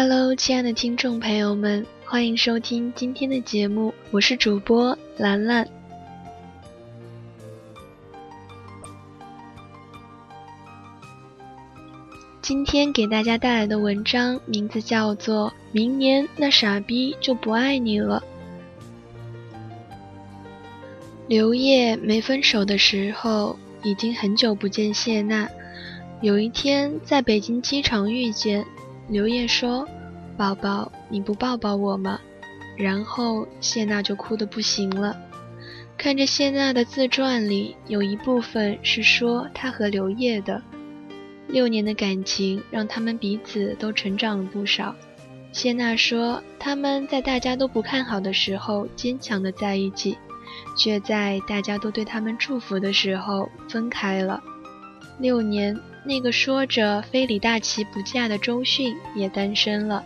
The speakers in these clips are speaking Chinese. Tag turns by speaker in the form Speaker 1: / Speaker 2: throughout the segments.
Speaker 1: Hello，亲爱的听众朋友们，欢迎收听今天的节目，我是主播兰兰。今天给大家带来的文章名字叫做《明年那傻逼就不爱你了》。刘烨没分手的时候，已经很久不见谢娜。有一天在北京机场遇见。刘烨说：“宝宝，你不抱抱我吗？”然后谢娜就哭得不行了。看着谢娜的自传里有一部分是说她和刘烨的六年的感情，让他们彼此都成长了不少。谢娜说他们在大家都不看好的时候坚强的在一起，却在大家都对他们祝福的时候分开了。六年。那个说着非李大齐不嫁的周迅也单身了，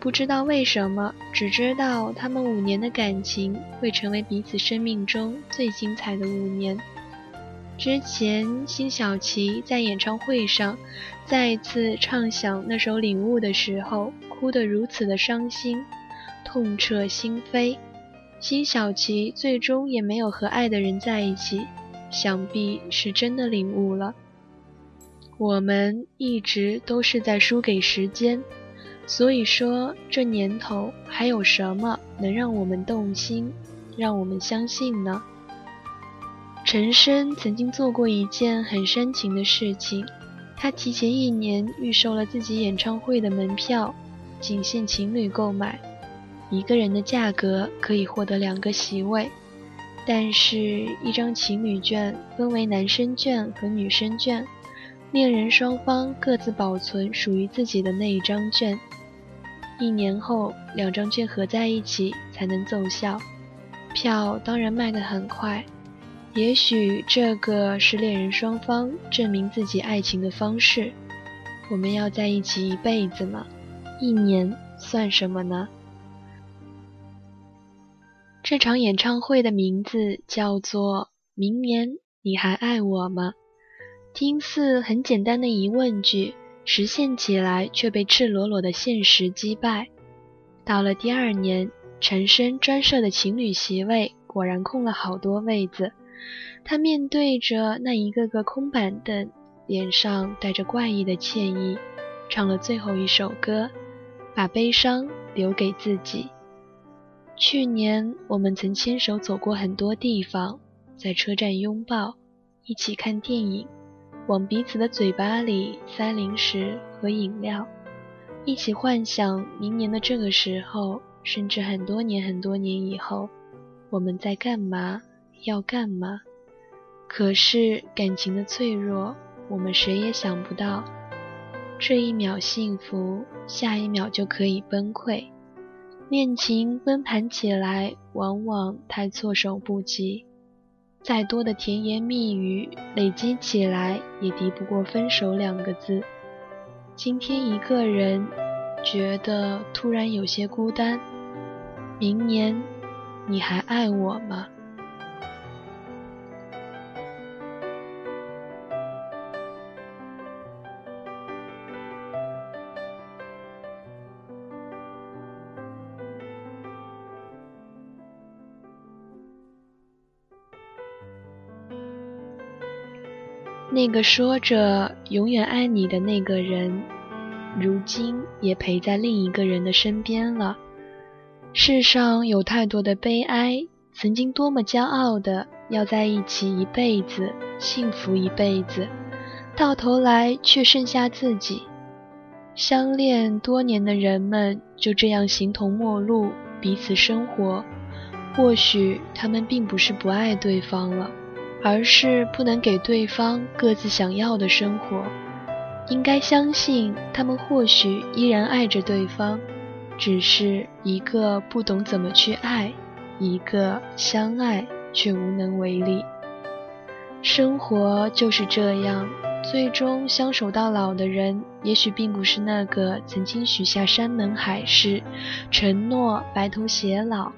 Speaker 1: 不知道为什么，只知道他们五年的感情会成为彼此生命中最精彩的五年。之前辛晓琪在演唱会上再次唱响那首《领悟》的时候，哭得如此的伤心，痛彻心扉。辛晓琪最终也没有和爱的人在一起，想必是真的领悟了。我们一直都是在输给时间，所以说这年头还有什么能让我们动心，让我们相信呢？陈升曾经做过一件很煽情的事情，他提前一年预售了自己演唱会的门票，仅限情侣购买，一个人的价格可以获得两个席位，但是，一张情侣券分为男生券和女生券。恋人双方各自保存属于自己的那一张券，一年后两张券合在一起才能奏效。票当然卖得很快，也许这个是恋人双方证明自己爱情的方式。我们要在一起一辈子吗？一年算什么呢？这场演唱会的名字叫做《明年你还爱我吗》。听似很简单的疑问句，实现起来却被赤裸裸的现实击败。到了第二年，陈升专设的情侣席位果然空了好多位子。他面对着那一个个空板凳，脸上带着怪异的歉意，唱了最后一首歌，把悲伤留给自己。去年我们曾牵手走过很多地方，在车站拥抱，一起看电影。往彼此的嘴巴里塞零食和饮料，一起幻想明年的这个时候，甚至很多年很多年以后，我们在干嘛，要干嘛。可是感情的脆弱，我们谁也想不到，这一秒幸福，下一秒就可以崩溃。恋情崩盘起来，往往太措手不及。再多的甜言蜜语累积起来，也敌不过分手两个字。今天一个人，觉得突然有些孤单。明年，你还爱我吗？那个说着永远爱你的那个人，如今也陪在另一个人的身边了。世上有太多的悲哀，曾经多么骄傲的要在一起一辈子，幸福一辈子，到头来却剩下自己。相恋多年的人们就这样形同陌路，彼此生活。或许他们并不是不爱对方了。而是不能给对方各自想要的生活，应该相信他们或许依然爱着对方，只是一个不懂怎么去爱，一个相爱却无能为力。生活就是这样，最终相守到老的人，也许并不是那个曾经许下山盟海誓、承诺白头偕老、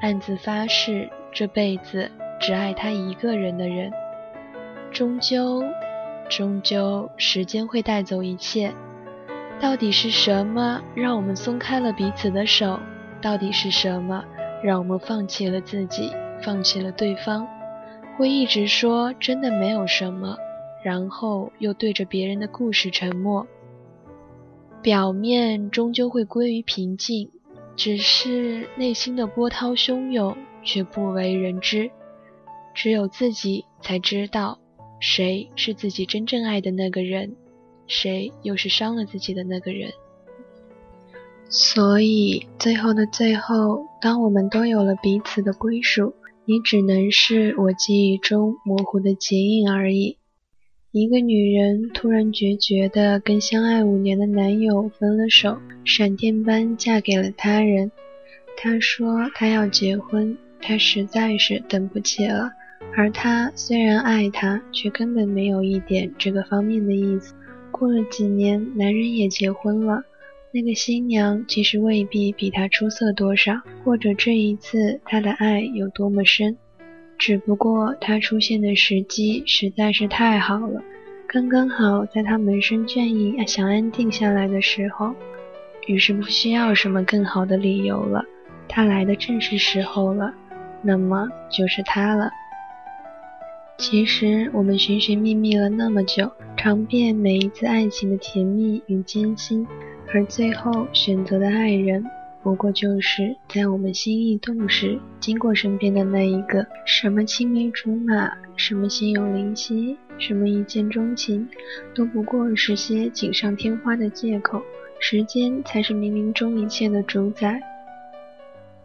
Speaker 1: 暗自发誓这辈子。只爱他一个人的人，终究，终究，时间会带走一切。到底是什么让我们松开了彼此的手？到底是什么让我们放弃了自己，放弃了对方？会一直说真的没有什么，然后又对着别人的故事沉默。表面终究会归于平静，只是内心的波涛汹涌却不为人知。只有自己才知道，谁是自己真正爱的那个人，谁又是伤了自己的那个人。所以，最后的最后，当我们都有了彼此的归属，你只能是我记忆中模糊的剪影而已。一个女人突然决绝地跟相爱五年的男友分了手，闪电般嫁给了他人。她说她要结婚，她实在是等不起了。而他虽然爱她，却根本没有一点这个方面的意思。过了几年，男人也结婚了。那个新娘其实未必比他出色多少，或者这一次他的爱有多么深，只不过他出现的时机实在是太好了，刚刚好在他门生倦意、想安定下来的时候，于是不需要什么更好的理由了，他来的正是时候了，那么就是他了。其实我们寻寻觅觅了那么久，尝遍每一次爱情的甜蜜与艰辛，而最后选择的爱人，不过就是在我们心意动时经过身边的那一个。什么青梅竹马，什么心有灵犀，什么一见钟情，都不过是些锦上添花的借口。时间才是冥冥中一切的主宰。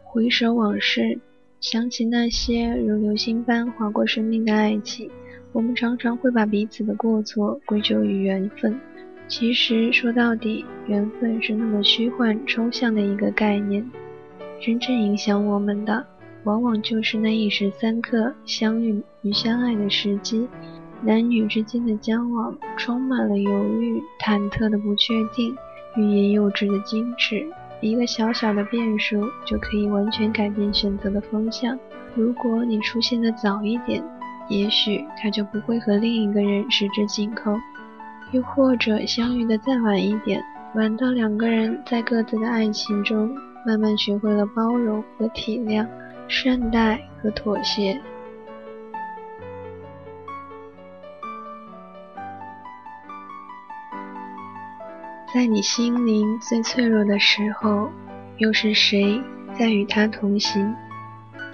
Speaker 1: 回首往事。想起那些如流星般划过生命的爱情，我们常常会把彼此的过错归咎于缘分。其实说到底，缘分是那么虚幻抽象的一个概念。真正影响我们的，往往就是那一时三刻相遇与相爱的时机。男女之间的交往，充满了犹豫、忐忑的不确定，欲言又止的矜持。一个小小的变数就可以完全改变选择的方向。如果你出现的早一点，也许他就不会和另一个人十指紧扣；又或者相遇的再晚一点，晚到两个人在各自的爱情中慢慢学会了包容和体谅、善待和妥协。在你心灵最脆弱的时候，又是谁在与他同行？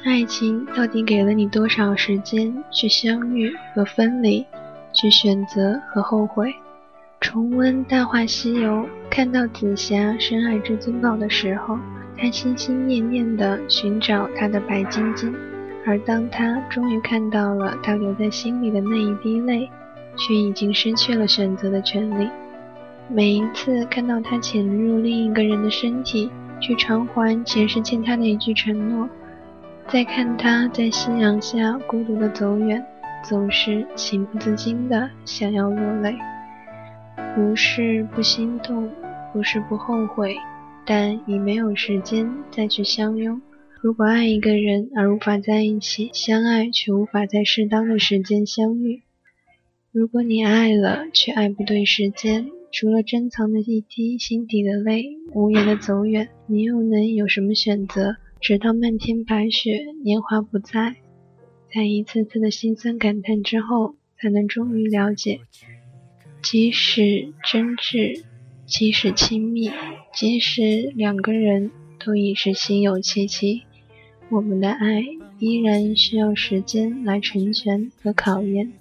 Speaker 1: 爱情到底给了你多少时间去相遇和分离，去选择和后悔？重温《大话西游》，看到紫霞深爱至尊宝的时候，她心心念念地寻找她的白晶晶，而当她终于看到了她留在心里的那一滴泪，却已经失去了选择的权利。每一次看到他潜入另一个人的身体，去偿还前世欠他的一句承诺，再看他在夕阳下孤独的走远，总是情不自禁的想要落泪。不是不心动，不是不后悔，但已没有时间再去相拥。如果爱一个人而无法在一起，相爱却无法在适当的时间相遇；如果你爱了却爱不对时间。除了珍藏的一滴心底的泪，无言的走远，你又能有什么选择？直到漫天白雪，年华不在，在一次次的心酸感叹之后，才能终于了解，即使真挚，即使亲密，即使两个人都已是心有戚戚，我们的爱依然需要时间来成全和考验。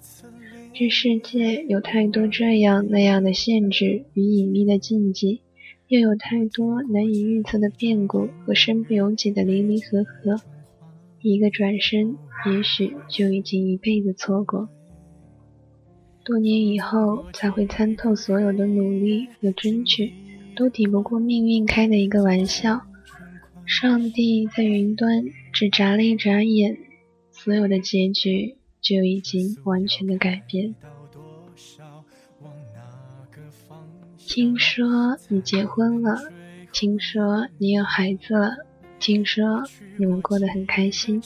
Speaker 1: 这世界有太多这样那样的限制与隐秘的禁忌，又有太多难以预测的变故和身不由己的离离合合。一个转身，也许就已经一辈子错过。多年以后，才会参透所有的努力和争取，都抵不过命运开的一个玩笑。上帝在云端只眨了一眨眼，所有的结局。就已经完全的改变。听说你结婚了，听说你有孩子了，听说你们过得很开心。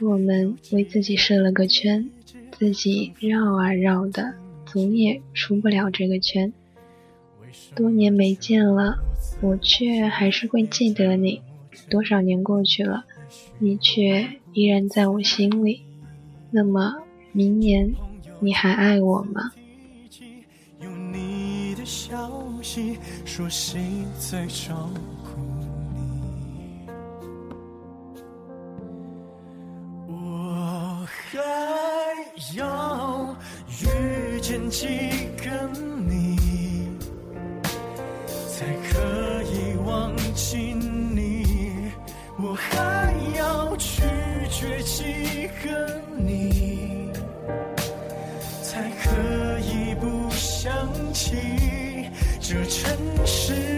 Speaker 1: 我们为自己设了个圈，自己绕啊绕的，总也出不了这个圈。多年没见了，我却还是会记得你。多少年过去了，你却依然在我心里。那么，明年你还爱我吗？
Speaker 2: 有你的消息，说谁在照顾你？我还要遇见几个这城市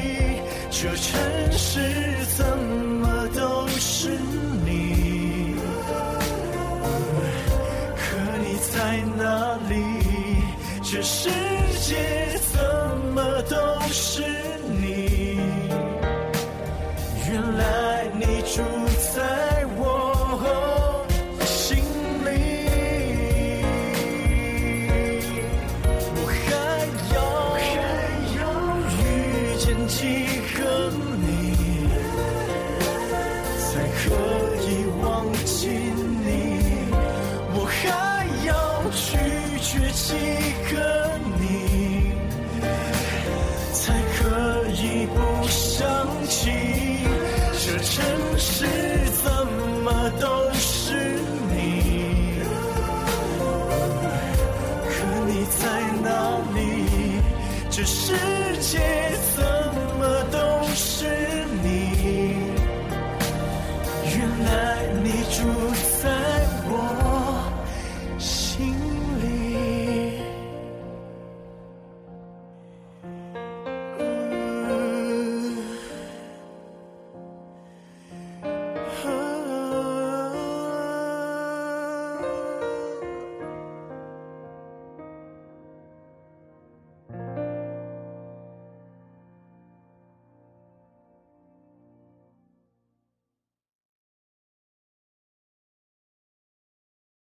Speaker 2: 城市。只是？